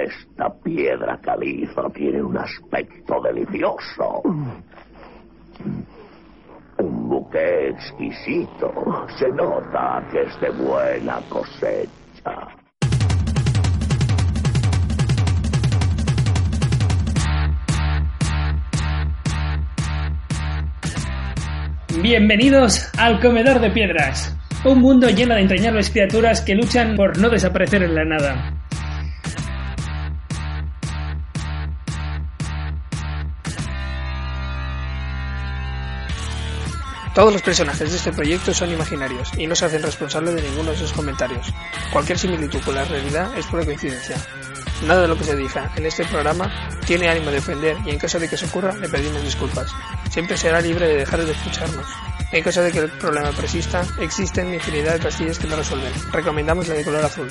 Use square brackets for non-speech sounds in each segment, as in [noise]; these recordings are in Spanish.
Esta piedra caliza tiene un aspecto delicioso. Un buque exquisito. Se nota que es de buena cosecha. Bienvenidos al Comedor de Piedras, un mundo lleno de entrañables criaturas que luchan por no desaparecer en la nada. Todos los personajes de este proyecto son imaginarios y no se hacen responsables de ninguno de sus comentarios. Cualquier similitud con la realidad es pura coincidencia. Nada de lo que se diga en este programa tiene ánimo de ofender y en caso de que se ocurra le pedimos disculpas. Siempre será libre de dejar de escucharnos. En caso de que el problema persista, existen infinidad de pastillas que lo resuelven. Recomendamos la de color azul.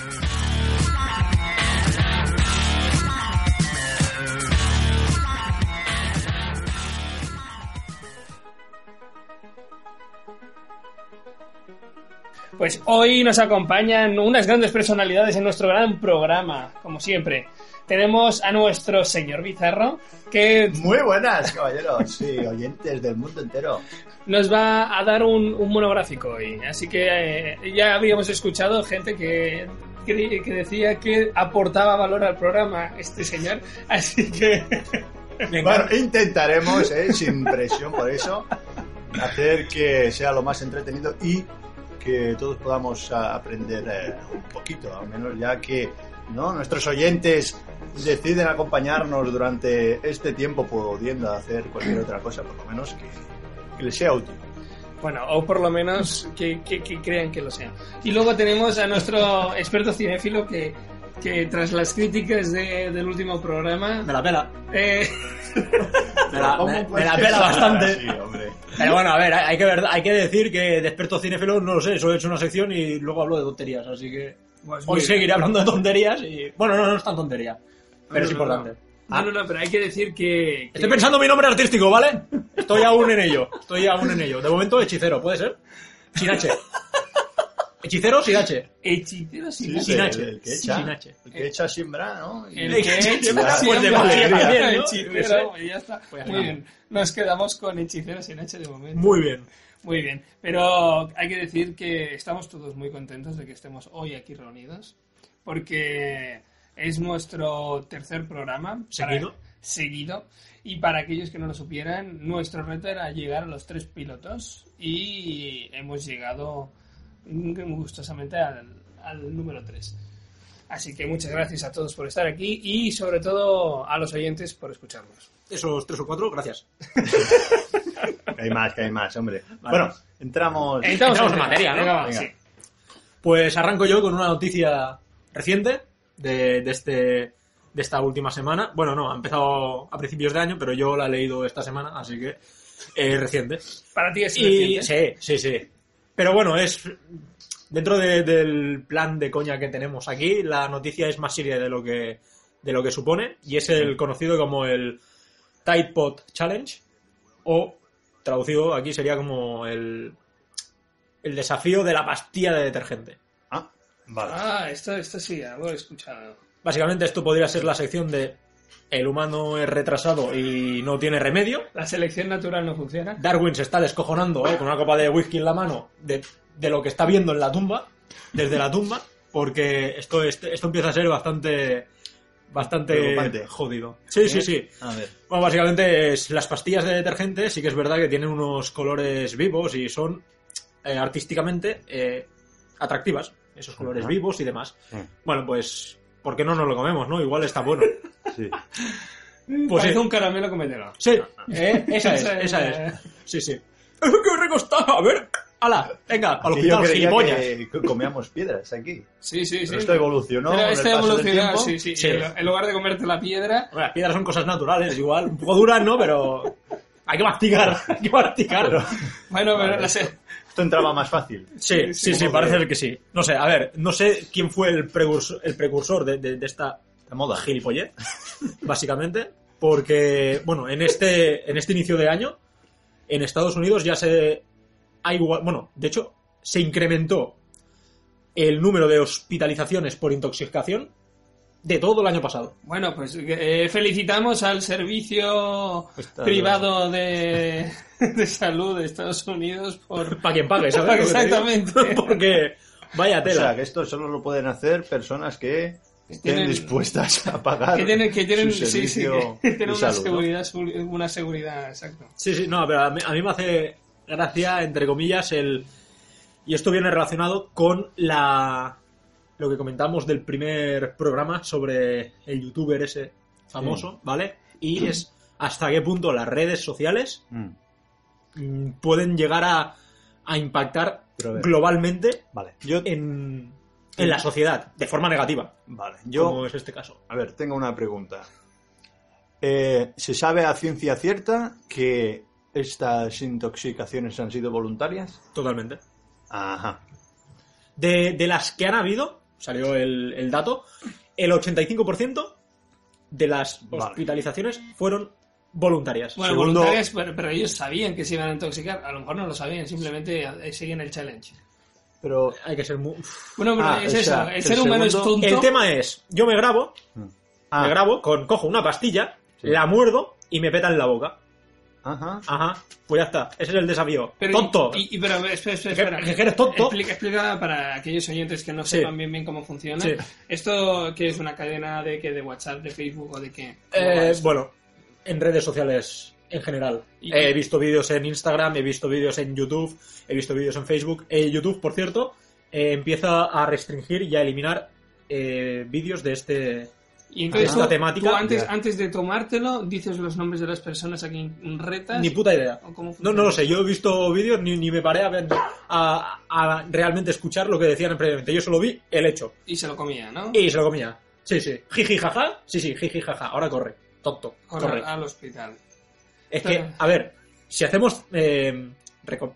Pues hoy nos acompañan unas grandes personalidades en nuestro gran programa, como siempre. Tenemos a nuestro señor Bizarro, que Muy buenas, caballeros, sí, oyentes del mundo entero. nos va a dar un, un monográfico hoy. Así que eh, ya habíamos escuchado gente que, que, que decía que aportaba valor al programa este señor. Así que [laughs] Bueno, intentaremos, eh, sin presión por eso, hacer que sea lo más entretenido y que todos podamos aprender eh, un poquito, al menos ya que ¿no? nuestros oyentes deciden acompañarnos durante este tiempo pudiendo hacer cualquier otra cosa, por lo menos que, que les sea útil. Bueno, o por lo menos que, que- que crean que lo sea. Y luego tenemos a nuestro experto cinéfilo que, que tras las críticas de- del último programa... Me la pela. eh, [laughs] Me la, pela bastante. Sí, hombre. Pero bueno, a ver, hay que, ver, hay que decir que de experto cinéfilo no lo sé, solo he hecho una sección y luego hablo de tonterías, así que pues hoy seguiré hablando de tonterías y... Bueno, no, no es tan tontería, pero es No, no, importante. No, no, no, pero hay que decir que... que- Estoy pensando en mi nombre artístico, ¿vale? Estoy aún en ello, estoy aún en ello. De momento, hechicero, ¿puede ser? Sin H. Hechicero sin H. Hechicero sin Sí, Sin H. el que echa, Sin H. el que echa siembra, ¿no? El El que [laughs] echa siembra, pues, de siembra. Valeria también, ¿no? Hechicero, y ya está. Pues Muy bien. Nos quedamos con hechicero sin H de momento. Muy bien. Muy bien. Pero hay que decir que estamos todos muy contentos de que estemos hoy aquí reunidos. Porque es nuestro tercer programa. para- ¿Seguido? seguido. Y para aquellos que no lo supieran, nuestro reto era llegar a los tres pilotos. Y hemos llegado gustosamente al, al número 3. Así que muchas gracias a todos por estar aquí y sobre todo a los oyentes por escucharnos. Esos tres o cuatro, gracias. [laughs] Que hay más, que hay más, hombre. Bueno, entramos. Entramos en materia, ¿no? Venga, va, Venga. sí. Pues arranco yo con una noticia reciente de, de este, de esta última semana. Bueno, no, ha empezado a principios de año, pero yo la he leído esta semana, así que es reciente. Para ti es Y, reciente. sí, sí, sí. Pero bueno, es dentro de- del plan de coña que tenemos aquí, la noticia es más seria de lo que de lo que supone y es el conocido como el Tide Pod Challenge o traducido aquí sería como el el desafío de la pastilla de detergente. Ah, vale. Ah, esto, esto sí, algo he escuchado. Básicamente esto podría ser la sección de el humano es retrasado y no tiene remedio. La selección natural no funciona. Darwin se está descojonando ¿eh? con una copa de whisky en la mano de, de lo que está viendo en la tumba, desde la tumba, porque esto, es- esto empieza a ser bastante bastante jodido. Sí, sí, sí. A ver. Bueno, básicamente es, las pastillas de detergente sí que es verdad que tienen unos colores vivos y son eh, artísticamente eh, atractivas, esos colores vivos y demás. Mm. Bueno, pues, ¿por qué no nos lo comemos, no? Igual está bueno. Sí. Pues Parece sí. un caramelo comételo. Sí, eh, esa es, Esa es, eh. Sí, sí. ¡Qué rico está! A ver, ¡Hala! Venga, al hospital, que comíamos piedras aquí. Sí, sí, sí. Pero esto evolucionó Pero con esto evolucionó, sí, sí. Sí. En, lugar de comerte la piedra, Bueno, las piedras son cosas naturales, igual. Un poco duras, ¿no? Pero hay que masticar, hay que masticar. bueno, pero Vale, la se- Esto entraba más fácil. Sí, sí, sí, parece que- ser que sí. No sé, a ver, no sé quién fue el precursor, el precursor de, de- de esta moda. gilipollez, [laughs] básicamente, porque, bueno, en este, en este inicio de año, en Estados Unidos ya se ha igual, bueno, de hecho, se incrementó el número de hospitalizaciones por intoxicación de todo el año pasado. Bueno, pues eh, felicitamos al servicio Está privado de, [laughs] de salud de Estados Unidos por... [laughs] Para quien pague, ¿sabes? [laughs] Exactamente. Porque, vaya O tela. sea, que esto solo lo pueden hacer personas que estén tienen- dispuestas a pagar Que tienen, que tienen, su sí, sí, que tienen una seguridad, una seguridad, exacto. Sí, sí, no, pero a mí, a mí me hace gracia, entre comillas, el... Y esto viene relacionado con la... Lo que comentamos del primer programa sobre el youtuber ese famoso, ¿vale? Y es hasta qué punto las redes sociales Mm, mm, pueden llegar a, a impactar ver. globalmente Vale, yo, en, en la sociedad, de forma negativa, vale, yo como es este caso. A ver, tengo una pregunta. Eh, ¿Se sabe a ciencia cierta que estas intoxicaciones han sido voluntarias? Totalmente. Ajá. De, de las que han habido, salió el, el dato, el 85% de las Vale. hospitalizaciones fueron voluntarias. Bueno, Segundo- voluntarias, pero, pero ellos sabían que se iban a intoxicar. A lo mejor no lo sabían, simplemente eh, seguían el challenge. Pero, Hay que ser muy... Bueno, pero Ah, es o eso. el el ser humano es tonto. El tema es, yo me grabo, ah, me grabo, con, cojo una pastilla, Sí. la muerdo y me peta en la boca. Ajá. Ajá, pues ya está. Ese es el desafío. Pero, ¡Tonto! Y, y- pero, espera, espera, Que- espera. que eres tonto. Explica, explica para aquellos oyentes que no Sí. sepan bien bien cómo funciona. Sí. ¿Esto qué es una cadena de que de WhatsApp, de Facebook o de qué? ¿Cómo va Eh, bueno, en redes sociales en general. ¿Y he qué? visto vídeos en Instagram, he visto vídeos en YouTube, he visto vídeos en Facebook. Eh, YouTube, por cierto, eh, empieza a restringir y a eliminar eh, vídeos de este... Y entonces esta tú, temática- tú antes, Ya. antes de tomártelo dices los nombres de las personas a quien retas. Ni puta idea. ¿O cómo No, no lo sé, yo he visto vídeos ni, ni me paré a, ver- a, a realmente escuchar lo que decían previamente. Yo solo vi el hecho. Y se lo comía, ¿no? Y se lo comía. Sí, sí. Jiji, jaja. Sí, sí, jiji, jaja. Ahora corre. Tonto. Corre Corre. al hospital. Es que, a ver, si hacemos eh,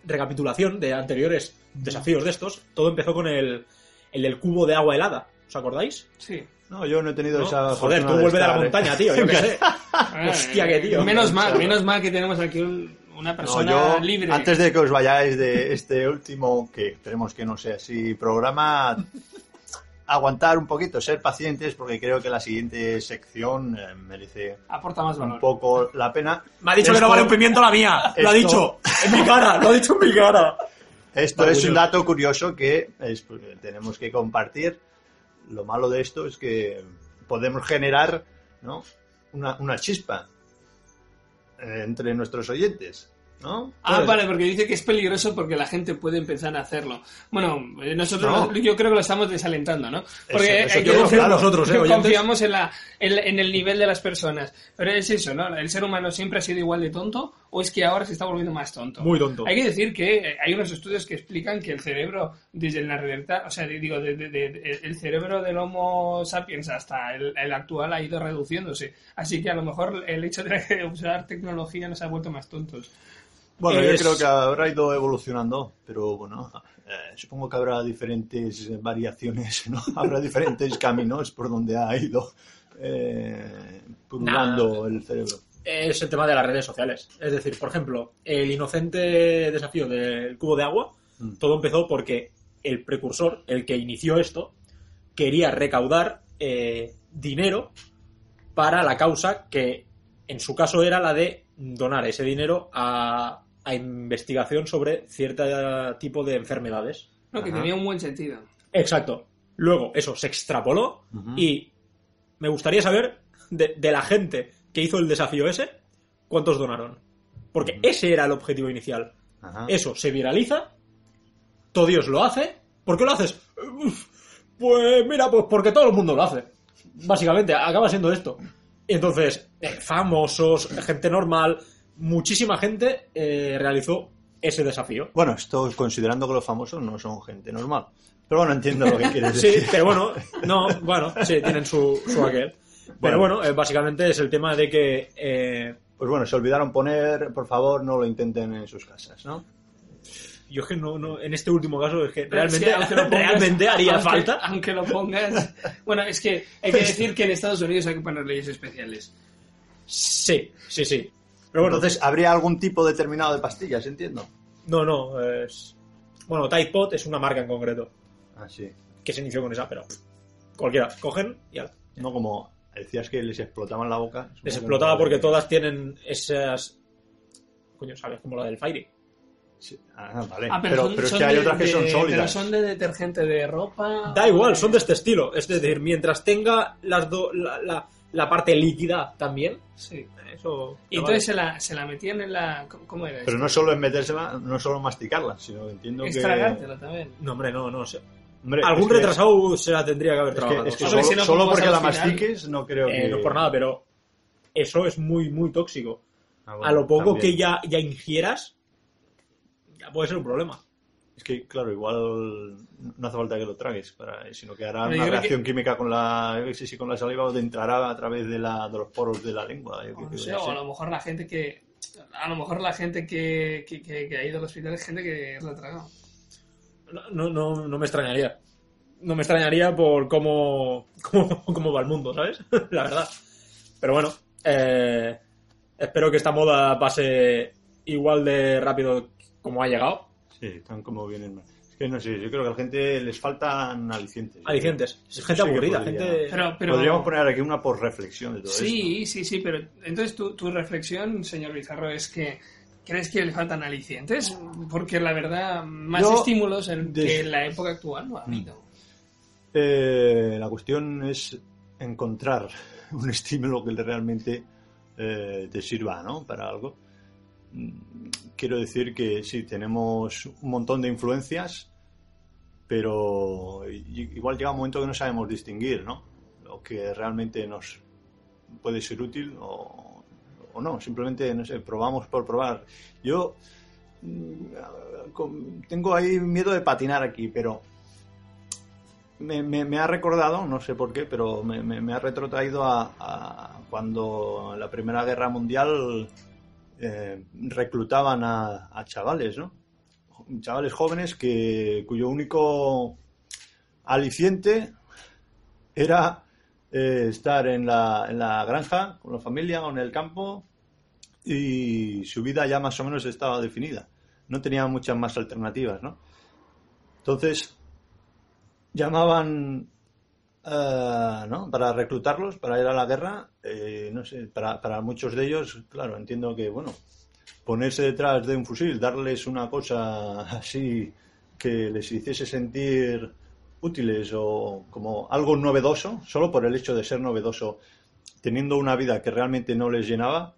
recapitulación de anteriores desafíos de estos, todo empezó con el, el del cubo de agua helada. ¿Os acordáis? Sí. No, yo no he tenido ¿No? esa Joder, tú vuelve de la eh. montaña, tío, yo qué sé. [laughs] Hostia, qué tío. Menos mal, menos mal que tenemos aquí un- una No, persona yo, libre. antes de que os vayáis de este último, que esperemos que no sea así, programa, aguantar un poquito, ser pacientes, porque creo que la siguiente sección eh, merece Aporta más un valor. poco la pena. Me ha dicho que no vale un pimiento la mía. Lo ha dicho. En mi cara, lo ha dicho en mi cara. Esto es un dato curioso que es- pues, tenemos que compartir. Lo malo de esto es que podemos generar ¿no? una, una chispa eh, entre nuestros oyentes. ¿no? Ah, vale, porque dice que es peligroso porque la gente puede empezar a hacerlo. Bueno, eh, nosotros No. lo- yo creo que lo estamos desalentando, ¿no? Porque eso eh, yo confío en nosotros, ¿eh, confiamos en, la, en, en el nivel de las personas. Pero es eso, ¿no? ¿El ser humano siempre ha sido igual de tonto o es que ahora se está volviendo más tonto? Muy tonto. Hay que decir que eh, hay unos estudios que explican que el cerebro, desde la realidad, o sea, digo, de- de- de- el cerebro del Homo sapiens hasta el, el actual ha ido reduciéndose. Así que a lo mejor el hecho de [laughs] usar tecnología nos ha vuelto más tontos. Bueno, Es- yo creo que habrá ido evolucionando, pero bueno, eh, supongo que habrá diferentes variaciones, ¿no? [laughs] Habrá diferentes caminos por donde ha ido eh, pululando el cerebro. Es el tema de las redes sociales. Es decir, por ejemplo, el inocente desafío del cubo de agua, Mm. todo empezó porque el precursor, el que inició esto, quería recaudar eh, dinero para la causa que en su caso era la de donar ese dinero a, a investigación sobre cierto tipo de enfermedades. No, que Ajá. tenía un buen sentido. Exacto. Luego eso se extrapoló y me gustaría saber de, de la gente que hizo el desafío ese, cuántos donaron. Porque ese era el objetivo inicial. Ajá. Eso se viraliza, todo Dios lo hace. ¿Por qué lo haces? Pues mira, pues porque todo el mundo lo hace. Básicamente, acaba siendo esto. Entonces, eh, famosos, gente normal, muchísima gente eh, realizó ese desafío. Bueno, esto considerando que los famosos no son gente normal. Pero bueno, entiendo lo que quieres [laughs] Sí, decir. pero bueno, no, bueno, sí, tienen su, su aquel. Pero Bueno. bueno, eh, básicamente es el tema de que eh, Pues bueno, se olvidaron poner, por favor, no lo intenten en sus casas, ¿no? yo es que no, no, en este último caso es que es realmente, que aunque lo pongas- realmente haría aunque- falta. Aunque lo pongas. Bueno, es que hay que decir que en Estados Unidos hay que poner leyes especiales. Sí, sí, sí. Pero bueno, Entonces, ¿habría algún tipo determinado de pastillas, entiendo? no, no, es... Bueno, Tide Pod es una marca en concreto, Ah, sí. que se inició con esa, pero cualquiera, cogen y ala. No como decías que les explotaban la boca. Les explotaba porque todas tienen esas... Coño, ¿sabes? Como la del Fairy. Sí. Ah, vale. Ah, pero, son- pero es que hay de- otras que son sólidas. Pero son de detergente de ropa. Da igual, son de este estilo. Es decir, mientras tenga las do- la, la- la parte líquida también, Sí. eso... Y entonces se la, se la metían en la. ¿Cómo era? Pero esto? no solo es metérsela, no solo masticarla, sino que entiendo Es que... tragártela también. No, hombre, no, no sé. Hombre, Algún es que- retrasado se la tendría que haber Es que, trabajado. es que solo, si no, solo ¿cómo vas porque la final? mastiques no creo Eh, que... no por nada, pero eso es muy, muy tóxico. Ah, bueno, A lo poco también. que ya, ya ingieras, ya puede ser un problema. Es que, claro, igual no hace falta que lo tragues, para, sino que hará una reacción química con la, con la saliva o te entrará a través de, la, de los poros de la lengua. yo O no sé, a lo mejor la gente que. A lo mejor la gente que, que, que- que ha ido al hospital es gente que la ha tragado. No, no, no, me extrañaría. No me extrañaría por cómo, cómo, cómo va el mundo, ¿sabes? [laughs] La verdad. Pero bueno, eh, espero que esta moda pase igual de rápido como ha llegado. Sí, están como vienen. Es que no sé, yo creo que a la gente les faltan alicientes. Alicientes. Es gente Sí aburrida, podría- gente... Pero, pero, Podríamos poner aquí una por reflexión de todo esto. Sí, sí, sí, pero entonces tu, tu reflexión, señor Bizarro, es que ¿crees que le faltan alicientes? Porque la verdad, más Yo, estímulos en, des- que en la época actual no ha habido. Eh, la cuestión es encontrar un estímulo que realmente eh, te sirva ¿no? para algo. Mm, Quiero decir que sí, tenemos un montón de influencias, pero igual llega un momento que no sabemos distinguir ¿no? lo que realmente nos puede ser útil o, o no. Simplemente, no sé, probamos por probar. Yo mm, tengo ahí miedo de patinar aquí, pero me, ha recordado, no sé por qué, pero me, ha retrotraído a, a cuando la Primera Guerra Mundial eh, reclutaban a, a chavales, ¿no? Chavales jóvenes que, cuyo único aliciente era eh, estar en la, en la granja con la familia o en el campo y su vida ya más o menos estaba definida. No tenían muchas más alternativas, ¿no? Entonces, llamaban eh, ¿no? para reclutarlos, para ir a la guerra, eh, no sé, para, para muchos de ellos, claro, entiendo que, bueno, ponerse detrás de un fusil, darles una cosa así que les hiciese sentir útiles o como algo novedoso, solo por el hecho de ser novedoso, teniendo una vida que realmente no les llenaba,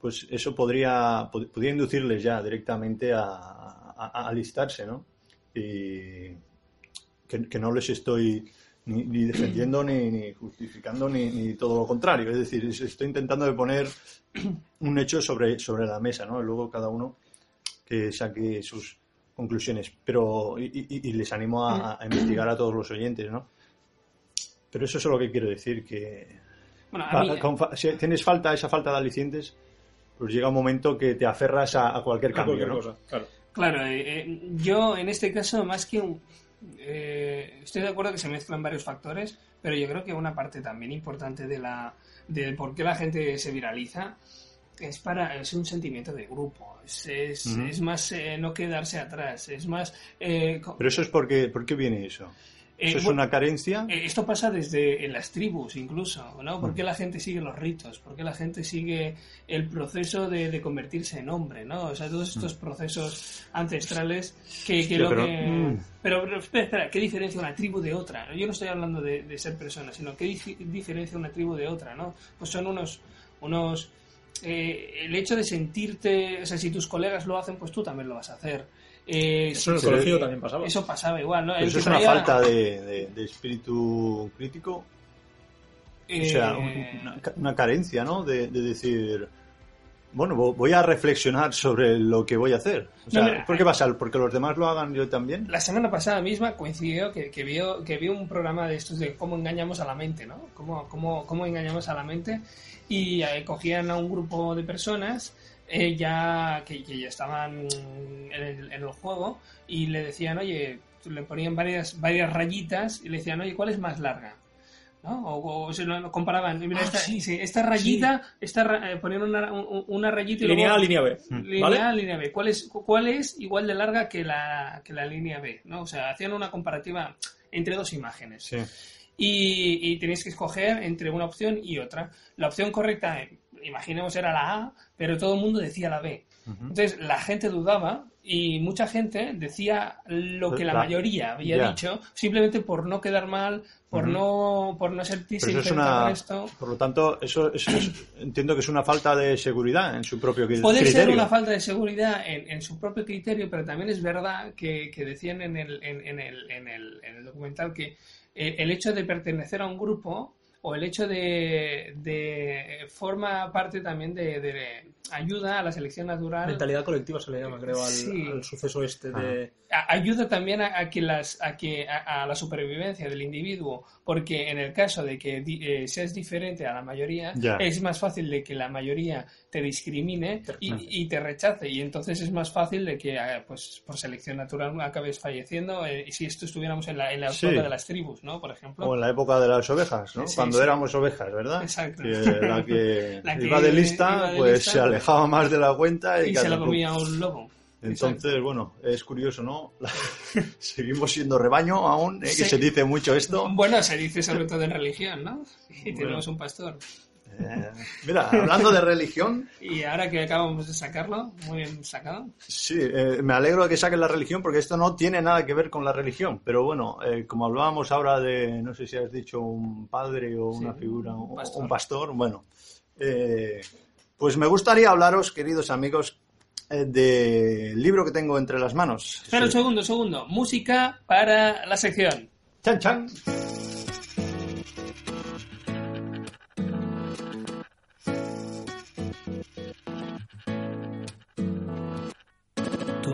pues eso podría, pod- podría inducirles ya directamente a, a- a alistarse, ¿no? Y que, que no les estoy ni, ni defendiendo ni, ni justificando ni, ni todo lo contrario. Es decir, es- estoy intentando de poner un hecho sobre, sobre la mesa, ¿no? Y luego cada uno que saque sus conclusiones. Pero, y, y- y les animo a, a investigar a todos los oyentes, ¿no? Pero eso es lo que quiero decir, que Bueno, a mí, con si tienes falta, esa falta de alicientes, pues llega un momento que te aferras a, a cualquier a cambio, cualquier ¿no? cosa, claro. claro, eh, eh, yo en este caso, más que un. eh, estoy de acuerdo que se mezclan varios factores, pero yo creo que una parte también importante de la de por qué la gente se viraliza es para es un sentimiento de grupo es, es, es más eh, no quedarse atrás es más eh, Pero eso es porque, ¿por qué viene eso? eh, ¿Eso es bueno, una carencia? Esto pasa desde en las tribus incluso, ¿no? ¿Por qué la gente sigue los ritos? ¿Por qué la gente sigue el proceso de, de convertirse en hombre, ¿no? O sea, todos estos procesos ancestrales que, lo pero, que... mm. Pero, pero espera, espera, ¿qué diferencia una tribu de otra? Yo no estoy hablando de, de ser persona, sino ¿qué dif- diferencia una tribu de otra, no? Pues son unos... unos eh, el hecho de sentirte... O sea, si tus colegas lo hacen, pues tú también lo vas a hacer. Eh, Eso en el colegio también pasaba. Eso pasaba igual, ¿no? Eso es una traía- falta de, de- de espíritu crítico, o sea, eh, una, una carencia, ¿no? De, de decir, bueno, vo- voy a reflexionar sobre lo que voy a hacer. O sea, No, mira, ¿por qué pasa? ¿Porque los demás lo hagan yo también? La semana pasada misma coincidió que, que, vio, que vio un programa de estos de cómo engañamos a la mente, ¿no? Cómo, cómo, cómo engañamos a la mente y eh, cogían a un grupo de personas eh, ya que, que ya estaban en el, en el juego y le decían, oye, le ponían varias, varias rayitas y le decían, oye, ¿cuál es más larga? ¿no? O, o se lo comparaban. Y mira, Ah, esta, sí. sí, esta rayita, esta, ra- eh, ponían una, un- una rayita y Línea A, línea B. Línea ¿Vale? A, línea B. ¿Cuál es, ¿Cuál es igual de larga que la, que la línea B? ¿no? O sea, hacían una comparativa entre dos imágenes. Y, y tenéis que escoger entre una opción y otra. La opción correcta, eh, imaginemos, era la A, pero todo el mundo decía la B. Entonces la gente dudaba y mucha gente decía lo que la, La- mayoría había ya. dicho, simplemente por no quedar mal, por no por no sentirse Pero eso es una, al resto. por lo tanto, eso, eso es- entiendo que es una falta de seguridad en su propio cri- Puede criterio. ser una falta de seguridad en, en su propio criterio, pero también es verdad que, que decían en el, en, en el, en, el, en el documental que el hecho de pertenecer a un grupo o el hecho de, de forma parte también de, de ayuda a la selección natural Mentalidad colectiva se le llama, creo, al, Sí. al suceso este de... a- ayuda también a, a que las a que a, a la supervivencia del individuo porque en el caso de que di- eh, seas diferente a la mayoría Ya. es más fácil de que la mayoría te discrimine y, y te rechace y entonces es más fácil de que eh, pues por selección natural acabes falleciendo eh, y si esto estuviéramos en la en la Sí. época de las tribus no por ejemplo O en la época de las ovejas, ¿no? Sí, Cuando sí. éramos ovejas, ¿verdad? Exacto. Que la que, [laughs] La que iba de lista, iba de pues lista, se alejaba más de la cuenta y, y se la comía un lobo Entonces, bueno, es curioso, ¿no? [laughs] Seguimos siendo rebaño aún, ¿eh? que se dice mucho esto. bueno se dice sobre todo en religión no [laughs] y tenemos un pastor Eh, [laughs] mira, hablando de religión, Y ahora que acabamos de sacarlo, muy bien sacado. sí, eh, me alegro de que saquen la religión porque esto no tiene nada que ver con la religión. Pero bueno, eh, como hablábamos ahora de, no sé si has dicho un padre o una figura, un pastor. un pastor, bueno, eh, pues me gustaría hablaros, queridos amigos, del libro que tengo entre las manos. Espera un Sí. segundo, segundo. Música para la sección. Chan, chan.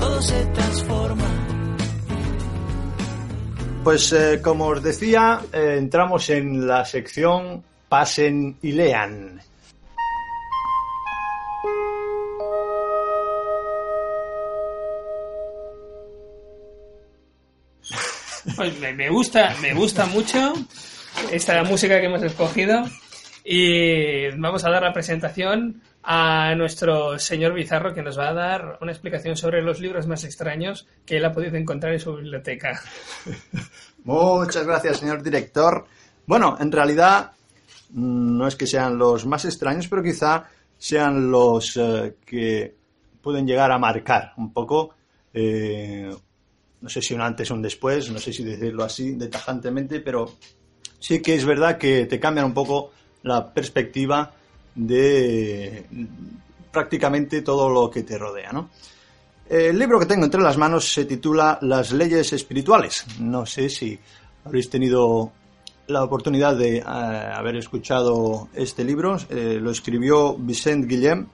Todo se transforma. Pues eh, como os decía, eh, entramos en la sección Pasen y lean. Pues me, me gusta, me gusta mucho esta música que hemos escogido. Y vamos a dar la presentación a nuestro señor Bizarro que nos va a dar una explicación sobre los libros más extraños que él ha podido encontrar en su biblioteca. [laughs] Muchas gracias, señor director. Bueno, en realidad mm, no es que sean los más extraños, pero quizá sean los eh, que pueden llegar a marcar un poco, eh, no sé si un antes o un después, no sé si decirlo así de tajantemente, pero sí que es verdad que te cambian un poco la perspectiva de prácticamente todo lo que te rodea, ¿no? El libro que tengo entre las manos se titula Las leyes espirituales. No sé si habréis tenido la oportunidad de eh, haber escuchado este libro. Eh, lo escribió Vicente Guillem,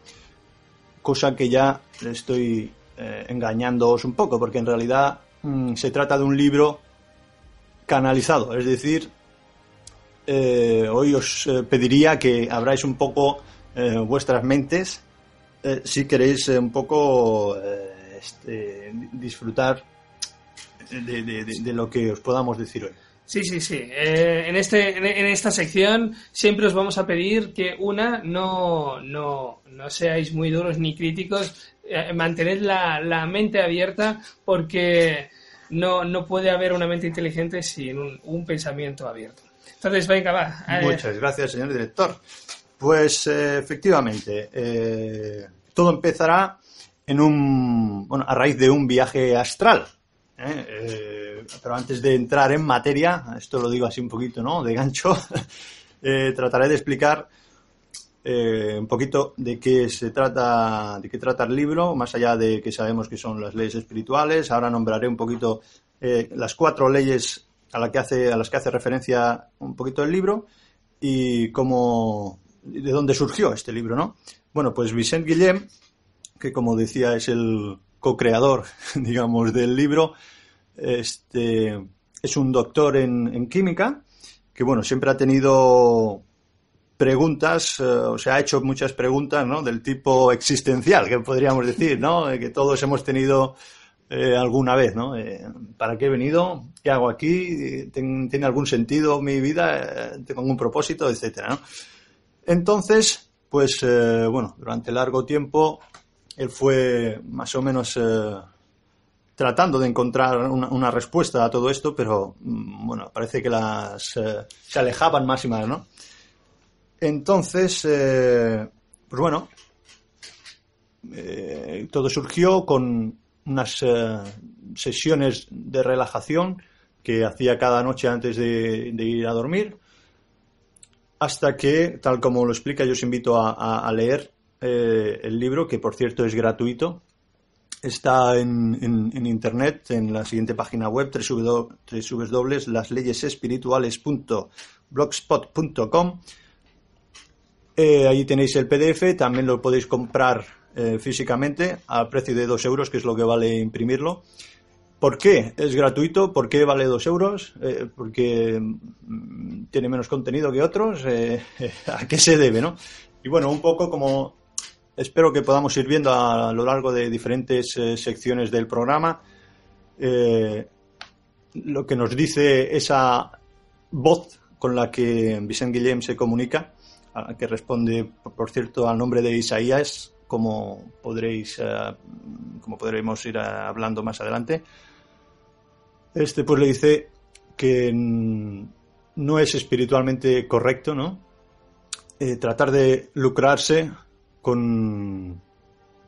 cosa que ya estoy eh, engañándoos un poco, porque en realidad mm, se trata de un libro canalizado, es decir, eh, hoy os eh, pediría que abráis un poco eh, vuestras mentes si queréis un poco este, disfrutar de, lo que os podamos decir hoy. Sí, sí, sí. En, este, en, esta sección siempre os vamos a pedir que, una, no, no, no seáis muy duros ni críticos, eh, mantened la, la mente abierta porque no, no puede haber una mente inteligente sin un pensamiento abierto. Entonces, venga, va. Muchas gracias, señor director. Pues eh, efectivamente, eh, todo empezará en un, bueno, a raíz de un viaje astral. ¿eh? Pero antes de entrar en materia, esto lo digo así un poquito, ¿no? De gancho. [laughs] trataré de explicar un poquito de qué se trata, de qué trata el libro, más allá de que sabemos que son las leyes espirituales. Ahora nombraré un poquito las cuatro leyes a, la que hace, a las que hace referencia un poquito el libro y cómo, de dónde surgió este libro, ¿no? Bueno, pues Vicent Guillem, que como decía es el co-creador, [laughs] digamos, del libro, este, es un doctor en, en química que, bueno, siempre ha tenido preguntas, eh, o sea, ha hecho muchas preguntas, ¿no? Del tipo existencial, que podríamos decir, ¿no? Que todos hemos tenido eh, alguna vez, ¿no? ¿Para qué he venido? ¿Qué hago aquí? ¿Tiene algún sentido mi vida? ¿Tengo algún propósito? Etcétera. Entonces, pues, bueno, durante largo tiempo él fue más o menos tratando de encontrar una, respuesta a todo esto, pero, mm, bueno, parece que las se alejaban más y más, ¿no? Entonces, eh, pues bueno, eh, todo surgió con unas eh, sesiones de relajación que hacía cada noche antes de, ir a dormir, hasta que, tal como lo explica, yo os invito a, leer el libro, que por cierto es gratuito. Está en, internet, en la siguiente página web, www.lasleyesespirituales.blogspot.com eh, ahí tenéis el PDF, también lo podéis comprar eh, físicamente al precio de 2 euros, que es lo que vale imprimirlo. ¿Por qué? Es gratuito. ¿Por qué vale 2 euros? Eh, porque mm, tiene menos contenido que otros. [laughs] ¿A qué se debe, no? Y bueno, un poco como espero que podamos ir viendo a, lo largo de diferentes secciones del programa lo que nos dice esa voz con la que Vicente Guillem se comunica que responde, por cierto, al nombre de Isaías, como podréis, eh, como podremos ir hablando más adelante. Este pues le dice que no es espiritualmente correcto, ¿no? Eh, tratar de lucrarse con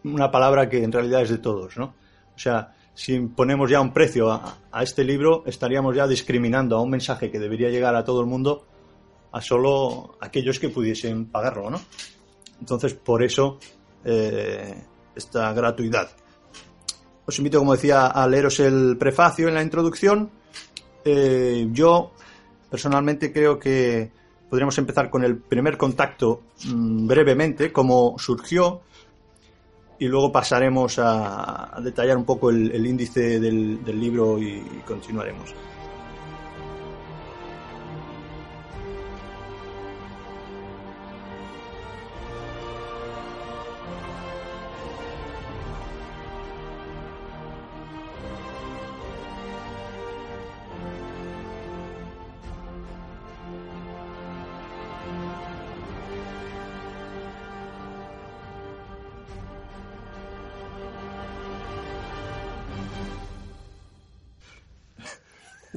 una palabra que en realidad es de todos, ¿no? O sea, si ponemos ya un precio a este libro, estaríamos ya discriminando a un mensaje que debería llegar a todo el mundo a solo aquellos que pudiesen pagarlo, ¿no? Entonces, por eso eh, esta gratuidad. Os invito, como decía, a leeros el prefacio en la introducción. Eh, yo, personalmente, creo que podríamos empezar con el primer contacto mm, brevemente, cómo surgió, y luego pasaremos a, detallar un poco el, índice del, libro y continuaremos.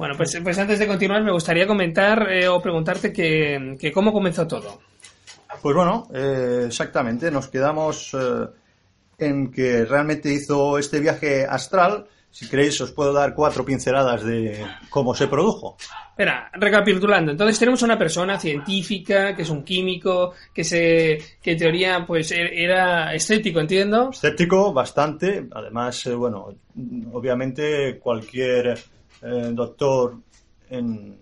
Bueno, pues, pues antes de continuar me gustaría comentar eh, o preguntarte que, cómo comenzó todo. Pues bueno, eh, exactamente, nos quedamos eh, en que realmente hizo este viaje astral. Si queréis os puedo dar cuatro pinceladas de cómo se produjo. Espera, recapitulando, entonces tenemos una persona científica, que es un químico, que se que en teoría pues e-, era escéptico, entiendo. Escéptico, bastante. Además, bueno, obviamente cualquier eh, doctor en,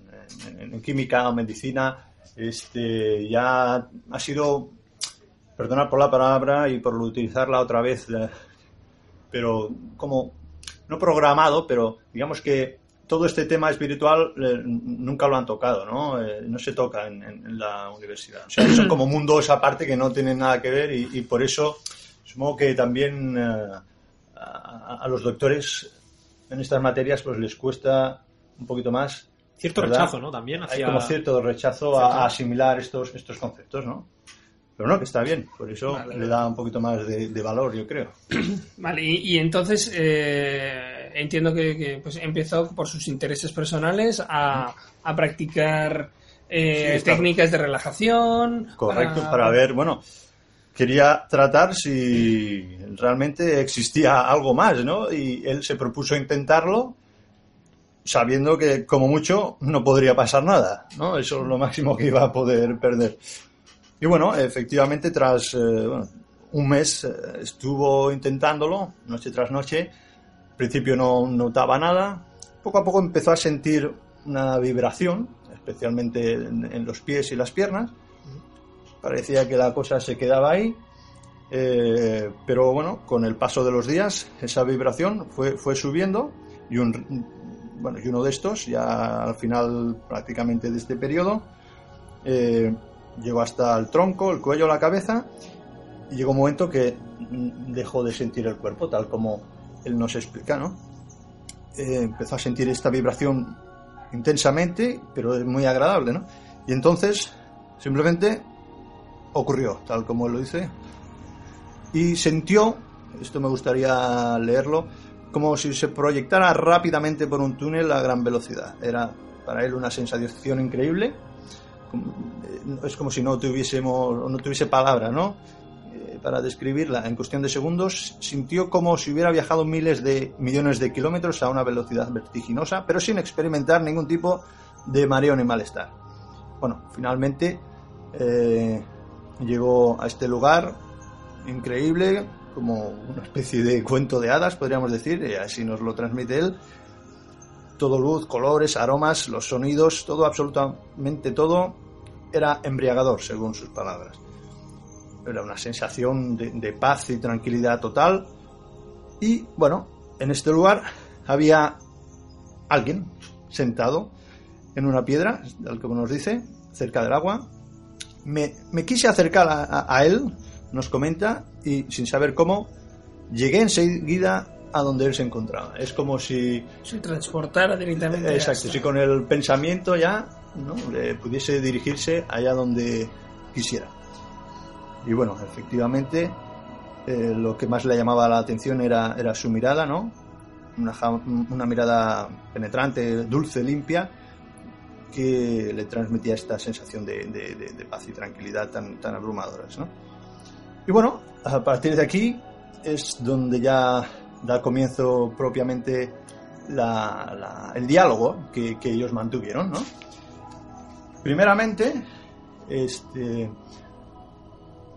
química o medicina, este, ya ha sido, perdonad por la palabra y por utilizarla otra vez, eh, pero como, no programado, pero digamos que todo este tema espiritual eh, nunca lo han tocado, ¿no? no se toca en, la universidad. O sea, son como mundos aparte que no tienen nada que ver y, por eso supongo que también a, los doctores en estas materias pues les cuesta un poquito más. Cierto rechazo, ¿no? También Hay como cierto rechazo a, asimilar estos, estos conceptos, ¿no? Pero no, que está bien, por eso le da un poquito más de, valor, yo creo. [clears throat] Vale, y, entonces eh, entiendo que, pues, empezó por sus intereses personales a, a practicar eh, técnicas de relajación. Correcto, para ver, bueno, quería tratar si realmente existía algo más, ¿no? Y él se propuso intentarlo sabiendo que como mucho no podría pasar nada, ¿no? Eso es lo máximo que iba a poder perder. Y bueno, efectivamente, tras eh, un mes eh, estuvo intentándolo, noche tras noche. Al principio no notaba nada. Poco a poco empezó a sentir una vibración, especialmente en, en los pies y las piernas. Parecía que la cosa se quedaba ahí. eh, pero bueno, con el paso de los días, esa vibración fue, fue subiendo y, un, bueno, y uno de estos, ya al final prácticamente de este periodo, eh, llegó hasta el tronco, el cuello, la cabeza y llegó un momento que dejó de sentir el cuerpo, tal como él nos explica, ¿no? Eh, empezó a sentir esta vibración intensamente, pero es muy agradable, ¿no? Y entonces, simplemente ocurrió, tal como él lo dice, y sintió, esto me gustaría leerlo, como si se proyectara rápidamente por un túnel a gran velocidad. Era para él una sensación increíble. Eh, Es como si no tuviésemos, no tuviese palabra, ¿no? Eh, Para describirla, en cuestión de segundos, sintió como si hubiera viajado miles de millones de kilómetros a una velocidad vertiginosa, pero sin experimentar ningún tipo de mareo ni malestar. Bueno, finalmente eh, llegó a este lugar increíble, como una especie de cuento de hadas, podríamos decir, y así nos lo transmite él. Todo luz, colores, aromas, los sonidos, todo, absolutamente todo, era embriagador, según sus palabras. Era una sensación de, de paz y tranquilidad total. Y bueno, en este lugar había alguien sentado en una piedra, tal como nos dice, cerca del agua. Me, me quise acercar a, a- a él, nos comenta, y sin saber cómo, llegué enseguida a donde él se encontraba. Es como si, Se transportara directamente. exacto, hasta- si con el pensamiento ya ¿no? le pudiese dirigirse allá donde quisiera. Y bueno, efectivamente, eh, lo que más le llamaba la atención era, era su mirada, ¿no? Una, una mirada penetrante, dulce, limpia, que le transmitía esta sensación de, de- de- de paz y tranquilidad tan, tan abrumadoras, ¿no? Y bueno, a partir de aquí es donde ya da comienzo propiamente la- la- el diálogo que, que ellos mantuvieron, ¿no? Primeramente, este,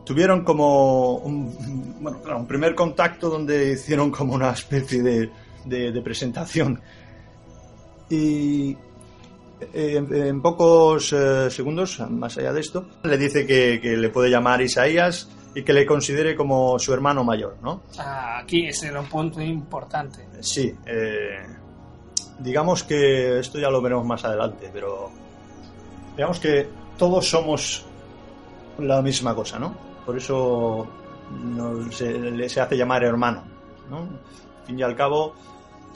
tuvieron como un, bueno, claro, un primer contacto donde hicieron como una especie de, de- de presentación. Y en, en pocos eh, segundos, más allá de esto, le dice que, que le puede llamar Isaías y que le considere como su hermano mayor, ¿no? Ah, aquí ese era un punto importante. Sí, eh, digamos que esto ya lo veremos más adelante, pero digamos que todos somos la misma cosa, ¿no? Por eso no se, se hace llamar hermano, ¿no? Al fin y al cabo,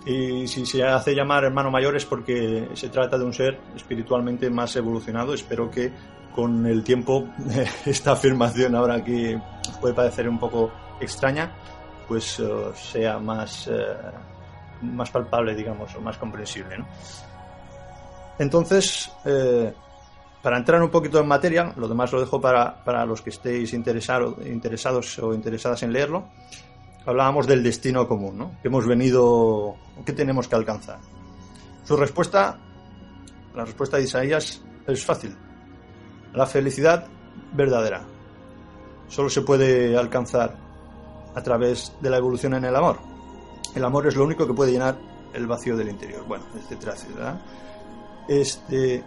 y si se hace llamar hermano mayor es porque se trata de un ser espiritualmente más evolucionado. Espero que con el tiempo [laughs] esta afirmación ahora que puede parecer un poco extraña, pues eh, sea más, eh, más palpable, digamos, o más comprensible. Entonces, eh, para entrar un poquito en materia, lo demás lo dejo para, para los que estéis interesado- interesados o interesadas en leerlo, hablábamos del destino común, ¿no? que hemos venido, que tenemos que alcanzar. Su respuesta, la respuesta de Isaías es fácil. La felicidad verdadera solo se puede alcanzar a través de la evolución en el amor. El amor es lo único que puede llenar el vacío del interior. Bueno, etcétera, etcétera. Este,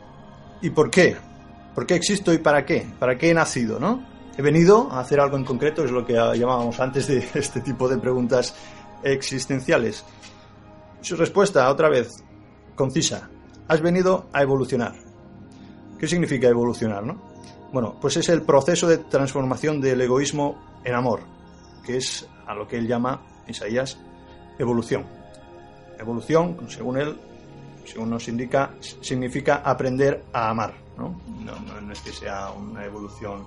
¿Y por qué? ¿Por qué existo y para qué? ¿Para qué he nacido, no? He venido a hacer algo en concreto, es lo que llamábamos antes de [laughs] este tipo de preguntas existenciales. Su respuesta, otra vez, concisa. Has venido a evolucionar. ¿Qué significa evolucionar, no? Bueno, pues es el proceso de transformación del egoísmo en amor, que es a lo que él llama, Isaías, evolución. Evolución, según él, según nos indica, significa aprender a amar, ¿no? No, no- no es que sea una evolución,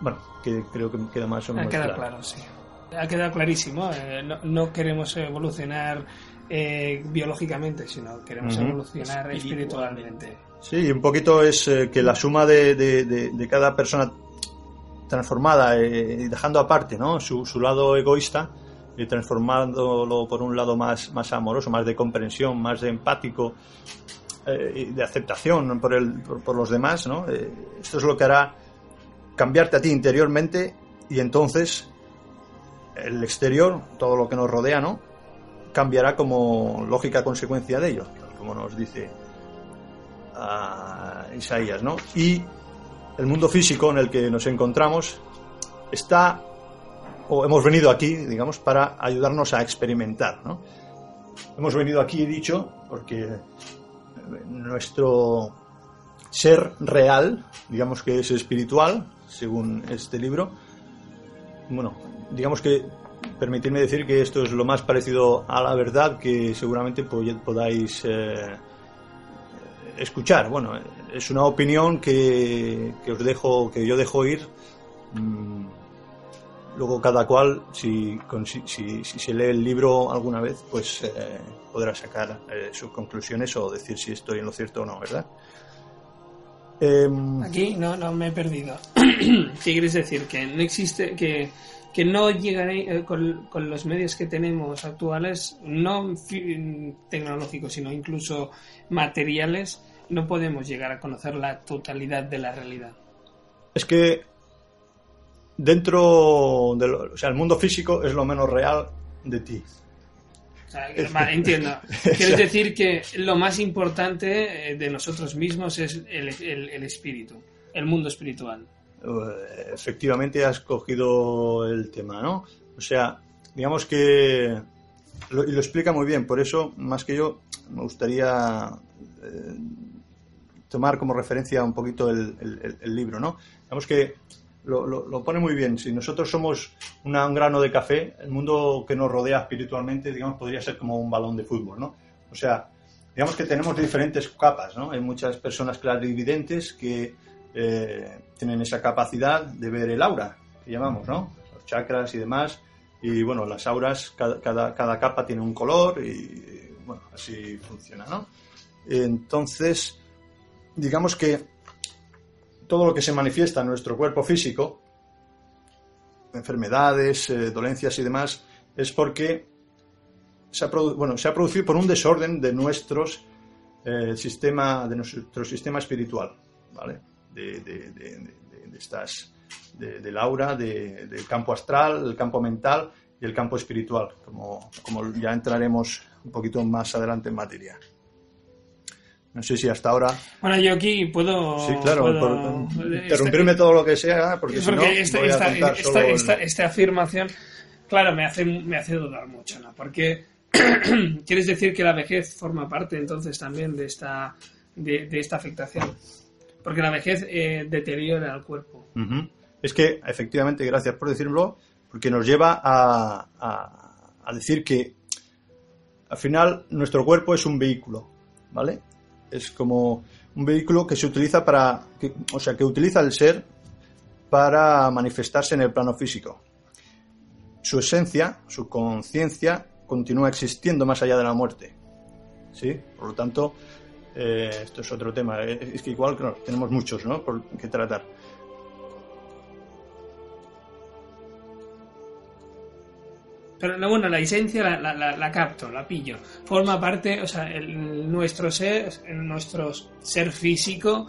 bueno, que creo que queda más o Ha menos quedado claro. claro, sí. Ha quedado clarísimo. eh, no, no queremos evolucionar eh, biológicamente, sino queremos Ujú. evolucionar espiritualmente. Sí, un poquito es eh, que la suma de, de- de- de cada persona transformada eh, y dejando aparte ¿no? su, su lado egoísta y transformándolo por un lado más, más amoroso, más de comprensión, más de empático, eh, y de aceptación por, el, por, los demás, ¿no? Eh, esto es lo que hará cambiarte a ti interiormente y entonces el exterior, todo lo que nos rodea, ¿no? Cambiará como lógica consecuencia de ello, como nos dice a Isaías, ¿no? Y el mundo físico en el que nos encontramos está, o hemos venido aquí, digamos, para ayudarnos a experimentar, ¿no? Hemos venido aquí, he dicho, porque nuestro ser real, digamos que es espiritual, según este libro, bueno, digamos que permitidme decir que esto es lo más parecido a la verdad que seguramente podáis eh, escuchar. Bueno, es una opinión que, os dejo, que yo dejo ir. Mm, luego cada cual, si, si, se lee el libro alguna vez, pues eh, podrá sacar eh, sus conclusiones o decir si estoy en lo cierto o no, ¿verdad? Em, Aquí no, no me he perdido. [clears throat] ¿Qué quieres decir? Que no existe, que, que no llegaré eh, con, con, los medios que tenemos actuales, no tecnológicos, sino incluso materiales, no podemos llegar a conocer la totalidad de la realidad. Es que dentro del o sea, el mundo físico es lo menos real de ti. [laughs] entiendo. Quieres decir que lo más importante eh, de nosotros mismos es el, el, espíritu, el mundo espiritual. Eh, efectivamente has cogido el tema, ¿no? O sea, digamos que lo, y lo explica muy bien, por eso, más que yo, me gustaría eh, tomar como referencia un poquito el, el libro, ¿no? Digamos que lo, pone muy bien. Si nosotros somos un grano de café, el mundo que nos rodea espiritualmente, digamos, podría ser como un balón de fútbol, ¿no? O sea, digamos que tenemos diferentes capas, ¿no? Hay muchas personas clarividentes que eh, tienen esa capacidad de ver el aura, que llamamos, ¿no? Los chakras y demás. Y bueno, las auras, cada, cada, cada capa tiene un color y, bueno, así funciona, ¿no? Entonces, digamos que todo lo que se manifiesta en nuestro cuerpo físico, enfermedades, eh, dolencias y demás, es porque se ha, bueno, se ha producido por un desorden de nuestros eh, sistema, de nuestro sistema espiritual, ¿vale? De, estas, del aura, del campo astral, el campo mental y el campo espiritual, como ya entraremos un poquito más adelante en materia. No sé si hasta ahora. Bueno, yo aquí puedo. Sí, claro, interrumpirme todo lo que sea, porque, si no. Este, esta, esta, afirmación, claro, me hace, me hace dudar mucho, ¿no? Porque [clears throat] quieres decir que la vejez forma parte entonces también de esta, de, esta afectación. Porque la vejez eh, deteriora el cuerpo. Es que, efectivamente, gracias por decirlo, porque nos lleva a, a decir que al final nuestro cuerpo es un vehículo, ¿vale? Es como un vehículo que se utiliza para, o sea, que utiliza el ser para manifestarse en el plano físico. Su esencia, su conciencia, continúa existiendo más allá de la muerte. ¿Sí? Por lo tanto, eh, esto es otro tema. Es que igual, claro, tenemos muchos, ¿no? Por que tratar. Pero bueno, la esencia la, la, la, capto, la pillo. Forma parte, o sea, el, nuestro ser, nuestro ser físico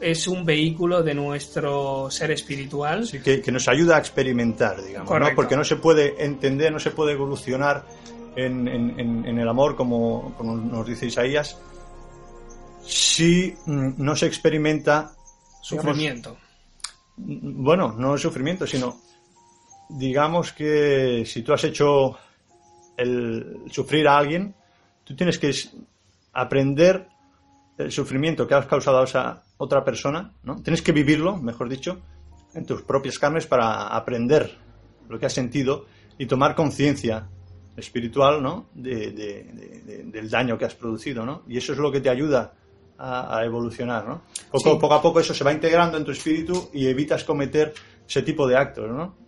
es un vehículo de nuestro ser espiritual. Sí, que, que nos ayuda a experimentar, digamos, ¿no? Porque no se puede entender, no se puede evolucionar en, en, en el amor, como, como, nos dice Isaías, si mm, no se experimenta sufrimiento. bueno, no sufrimiento, sino digamos que si tú has hecho el sufrir a alguien, tú tienes que aprender el sufrimiento que has causado a esa otra persona, ¿no? Tienes que vivirlo, mejor dicho, en tus propias carnes para aprender lo que has sentido y tomar conciencia espiritual, ¿no? del daño que has producido, ¿no? Y eso es lo que te ayuda a, evolucionar, ¿no? Poco, poco a poco eso se va integrando en tu espíritu y evitas cometer ese tipo de actos, ¿no?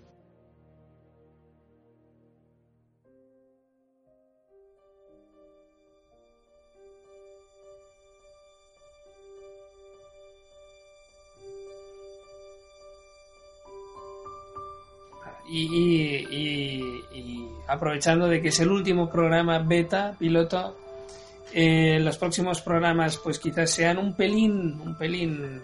Y, y- y- aprovechando de que es el último programa beta, piloto, eh, los próximos programas pues quizás sean un pelín, un pelín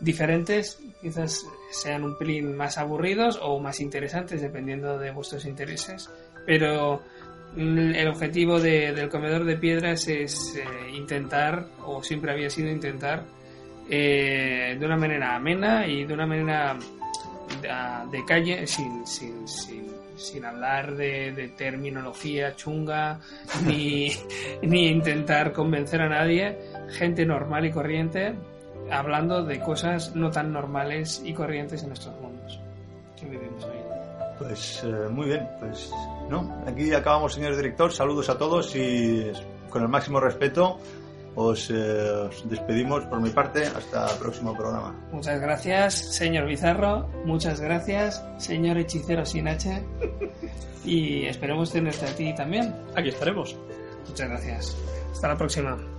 diferentes, quizás sean un pelín más aburridos o más interesantes dependiendo de vuestros intereses, pero mm, el objetivo de- del comedor de piedras es eh, intentar, o siempre había sido intentar, eh, de una manera amena y de una manera de, de calle, sin, sin, sin, sin hablar de, de terminología chunga, [laughs] ni, ni intentar convencer a nadie, gente normal y corriente, hablando de cosas no tan normales y corrientes en estos mundos que vivimos hoy. Pues eh, muy bien, pues no, aquí acabamos, señor director. Saludos a todos y con el máximo respeto os, eh, os despedimos por mi parte. Hasta el próximo programa. Muchas gracias, señor Bizarro. Muchas gracias, señor hechicero sin H. Y esperemos tenerte a ti también. Aquí estaremos. Muchas gracias. Hasta la próxima.